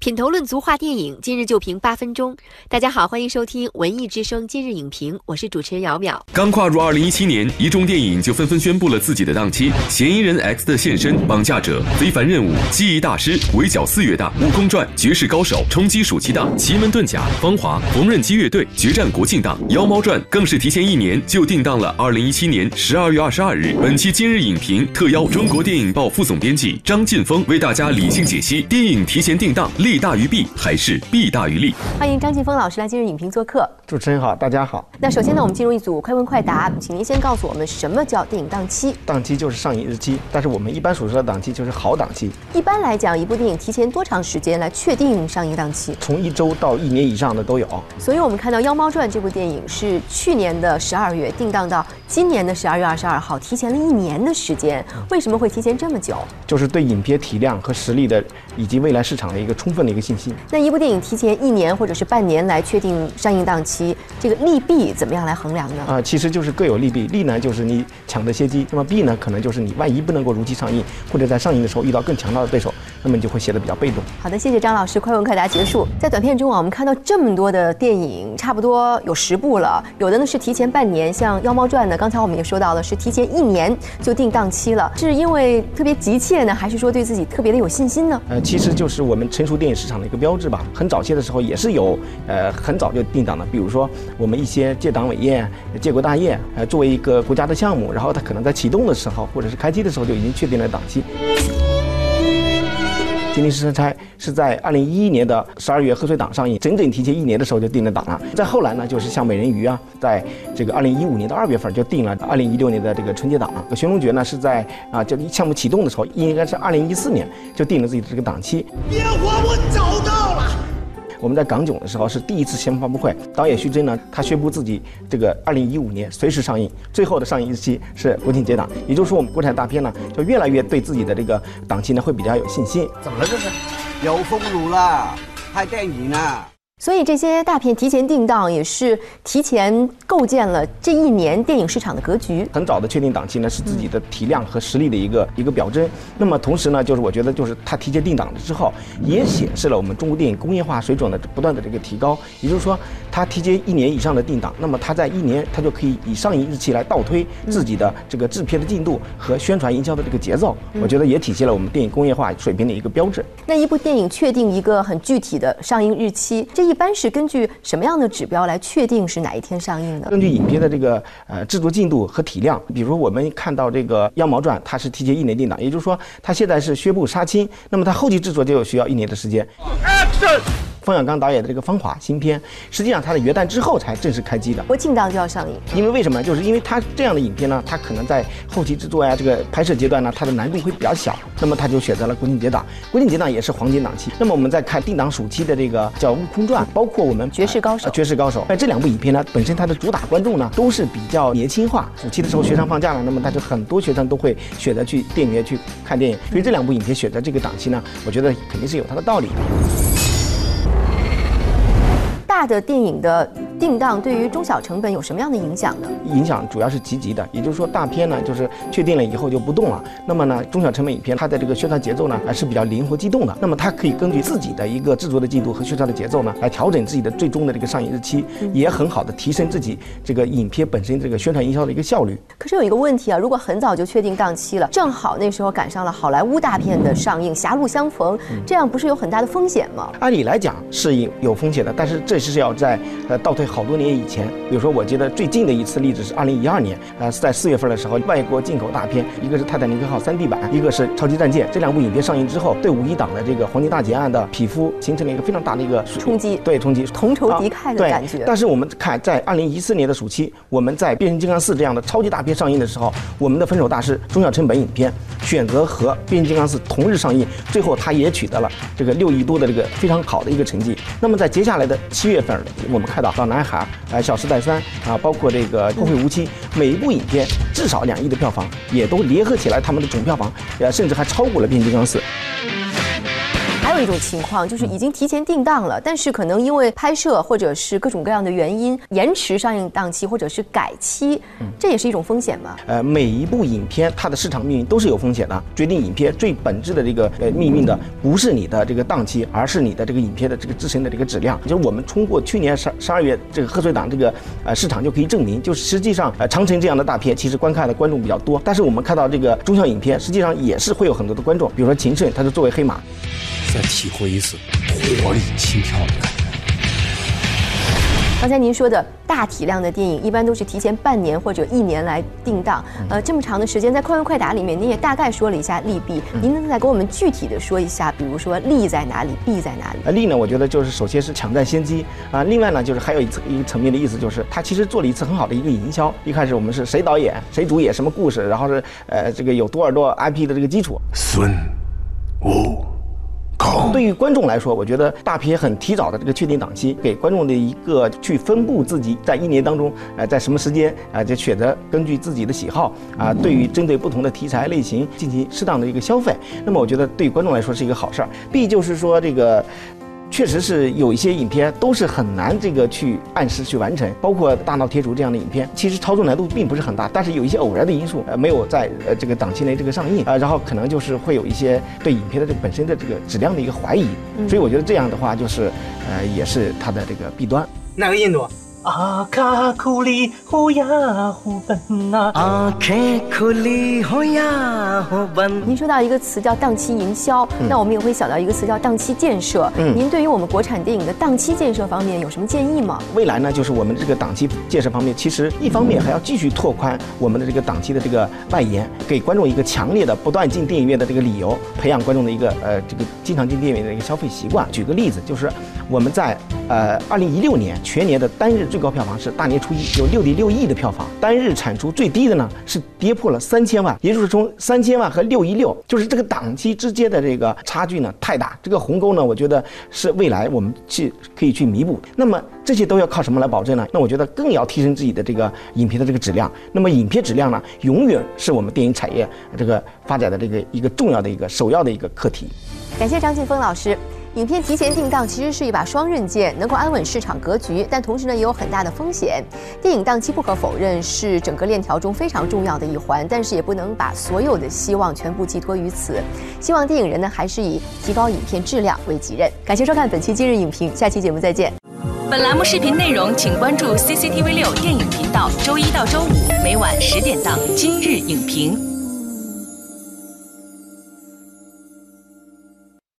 品头论足话电影，今日就评八分钟。大家好，欢迎收听文艺之声今日影评，我是主持人姚淼。刚跨入二零一七年，一众电影就纷纷宣布了自己的档期：《嫌疑人 X 的现身》、《绑架者》、《非凡任务》、《记忆大师》、《围剿四月档》、《悟空传》、《绝世高手》冲击暑期档，《奇门遁甲》、《芳华》、《缝纫机乐队》、《决战国庆档》、《妖猫传》更是提前一年就定档了二零一七年十二月二十二日。本期今日影评特邀中国电影报副总编辑张晋峰为大家理性解析电影提前定档利大于弊。还是弊大于利。欢迎张晋峰老师来今日影评做客。主持人好，大家好。那首先呢，我们进入一组快问快答，请您先告诉我们什么叫电影档期？档期就是上映日期，但是我们一般所说的档期就是好档期。一般来讲，一部电影提前多长时间来确定上映档期？从一周到一年以上的都有。所以我们看到《妖猫传》这部电影是去年的十二月定档到今年的十二月二十二号，提前了一年的时间。为什么会提前这么久？就是对影片体量和实力的以及未来市场的一个充分的一个信心。那一部电影提前一年或者是半年来确定上映档期，这个利弊怎么样来衡量呢？啊，其实就是各有利弊。利呢，就是你抢得先机；那么弊呢，可能就是你万一不能够如期上映，或者在上映的时候遇到更强大的对手，那么你就会显得比较被动。好的，谢谢张老师。快问快答结束。在短片中啊，我们看到这么多的电影，差不多有十部了。有的呢是提前半年，像《妖猫传》呢，刚才我们也说到了，是提前一年就定档期了。是因为特别急切呢，还是说对自己特别的有信心呢？呃，其实就是我们成熟电影市场的一个标志吧。很早些的时候也是有，呃，很早就定档的。比如说我们一些建党伟业、建国大业，呃，作为一个国家的项目，然后它可能在启动的时候或者是开机的时候就已经确定了档期。《金陵十三钗》是在二零一一年的十二月贺岁档上映，整整提前一年的时候就定了档了。再后来呢，就是像《美人鱼》啊，在这个二零一五年的二月份就定了二零一六年的这个春节档了。《寻龙诀》呢是在啊，这个项目启动的时候，应该是二零一四年就定了自己的这个档期。烟花我找到了。我们在港囧的时候是第一次新闻发布会，导演徐峥呢，他宣布自己这个二零一五年随时上映，最后的上映日期是国庆节档，也就是说我们国产大片呢就越来越对自己的这个档期呢会比较有信心。怎么了这是？有风炉了，拍电影呢。所以这些大片提前定档，也是提前构建了这一年电影市场的格局。很早的确定档期呢，是自己的体量和实力的一个一个表征。那么同时呢，就是我觉得，就是它提前定档了之后，也显示了我们中国电影工业化水准的不断的这个提高。也就是说，它提前一年以上的定档，那么它在一年，它就可以以上映日期来倒推自己的这个制片的进度和宣传营销的这个节奏。我觉得也体现了我们电影工业化水平的一个标志。那一部电影确定一个很具体的上映日期，这。一般是根据什么样的指标来确定是哪一天上映的？根据影片的这个呃制作进度和体量，比如我们看到这个《妖毛传》，它是提前一年定档，也就是说它现在是宣布杀青，那么它后期制作就有需要一年的时间。Action！冯小刚导演的这个《芳华》新片，实际上它的元旦之后才正式开机的。国庆档就要上映，因为为什么？就是因为它这样的影片呢，它可能在后期制作呀、这个拍摄阶段呢，它的难度会比较小，那么他就选择了国庆节档。国庆节档也是黄金档期。那么我们再看定档暑期的这个叫《悟空传》，包括我们《绝世高手》。绝世高手。那这两部影片呢，本身它的主打观众呢都是比较年轻化。暑期的时候学生放假了，那么大家很多学生都会选择去电影院去看电影。所以这两部影片选择这个档期呢，我觉得肯定是有它的道理。大的电影的。定档对于中小成本有什么样的影响呢？影响主要是积极的，也就是说大片呢就是确定了以后就不动了。那么呢，中小成本影片它的这个宣传节奏呢还是比较灵活机动的。那么它可以根据自己的一个制作的进度和宣传的节奏呢来调整自己的最终的这个上映日期，也很好的提升自己这个影片本身这个宣传营销的一个效率。可是有一个问题啊，如果很早就确定档期了，正好那时候赶上了好莱坞大片的上映，狭路相逢，这样不是有很大的风险吗？按理来讲是有有风险的，但是这是要在呃倒退好多年以前。比如说，我记得最近的一次例子是二零一二年，呃，在四月份的时候，外国进口大片，一个是《泰坦尼克号》三 D 版，一个是《超级战舰》，这两部影片上映之后，对五一档的这个黄金大劫案的匹夫形成了一个非常大的一个冲击，对冲击，同仇敌忾的感觉。但是我们看，在二零一四年的暑期，我们在《变形金刚四》这样的超级大片上映的时候，我们的分手大师中小成本影片选择和《变形金刚四》同日上映，最后他也取得了这个六亿多的这个非常好的一个成绩。那么在接下来的七月份，我们看到《老男孩》呃，《小时代三》啊。包括这个《后会无期》，每一部影片至少两亿的票房，也都联合起来，他们的总票房，呃，甚至还超过了《变形金刚四》。样一种情况，就是已经提前定档了，但是可能因为拍摄或者是各种各样的原因延迟上映档期，或者是改期，这也是一种风险吧？呃，每一部影片它的市场命运都是有风险的。决定影片最本质的这个呃命运的，不是你的这个档期，而是你的这个影片的这个自身的这个质量。就是我们通过去年十十二月这个贺岁档这个呃市场就可以证明，就是实际上呃长城这样的大片，其实观看的观众比较多。但是我们看到这个中小影片，实际上也是会有很多的观众，比如说秦胜，他是作为黑马。再体会一次活力心跳的感觉。刚才您说的大体量的电影，一般都是提前半年或者一年来定档。呃，这么长的时间，在快问快答里面，您也大概说了一下利弊。您能再给我们具体的说一下，比如说利在哪里，弊在哪里？呃，利呢，我觉得就是首先是抢占先机啊。另外呢，就是还有一层一个层面的意思，就是他其实做了一次很好的一个营销。一开始我们是谁导演，谁主演，什么故事，然后是呃这个有多少多 IP 的这个基础。孙悟。对于观众来说，我觉得大片很提早的这个确定档期，给观众的一个去分布自己在一年当中，呃，在什么时间啊，就选择根据自己的喜好啊，对于针对不同的题材类型进行适当的一个消费。那么，我觉得对观众来说是一个好事儿。B 就是说这个。确实是有一些影片都是很难这个去按时去完成，包括《大闹天竺》这样的影片，其实操作难度并不是很大，但是有一些偶然的因素，呃，没有在呃这个档期内这个上映啊，然后可能就是会有一些对影片的这个本身的这个质量的一个怀疑，所以我觉得这样的话就是，呃，也是它的这个弊端。哪个印度？阿卡库里呼呀呼奔呐，阿卡库里呼呀呼奔。您说到一个词叫档期营销，那我们也会想到一个词叫档期建设。嗯，您对于我们国产电影的档期建设方面有什么建议吗？未来呢，就是我们这个档期建设方面，其实一方面还要继续拓宽我们的这个档期的这个外延，给观众一个强烈的不断进电影院的这个理由，培养观众的一个呃这个经常进电影院的一个消费习惯。举个例子，就是我们在呃二零一六年全年的单日。最高票房是大年初一有六点六亿的票房，单日产出最低的呢是跌破了三千万，也就是从三千万和六一六，就是这个档期之间的这个差距呢太大，这个鸿沟呢，我觉得是未来我们去可以去弥补。那么这些都要靠什么来保证呢？那我觉得更要提升自己的这个影片的这个质量。那么影片质量呢，永远是我们电影产业这个发展的这个一个重要的一个首要的一个课题。感谢张劲峰老师。影片提前定档其实是一把双刃剑，能够安稳市场格局，但同时呢也有很大的风险。电影档期不可否认是整个链条中非常重要的一环，但是也不能把所有的希望全部寄托于此。希望电影人呢还是以提高影片质量为己任。感谢收看本期今日影评，下期节目再见。本栏目视频内容请关注 CCTV 六电影频道，周一到周五每晚十点档《今日影评》。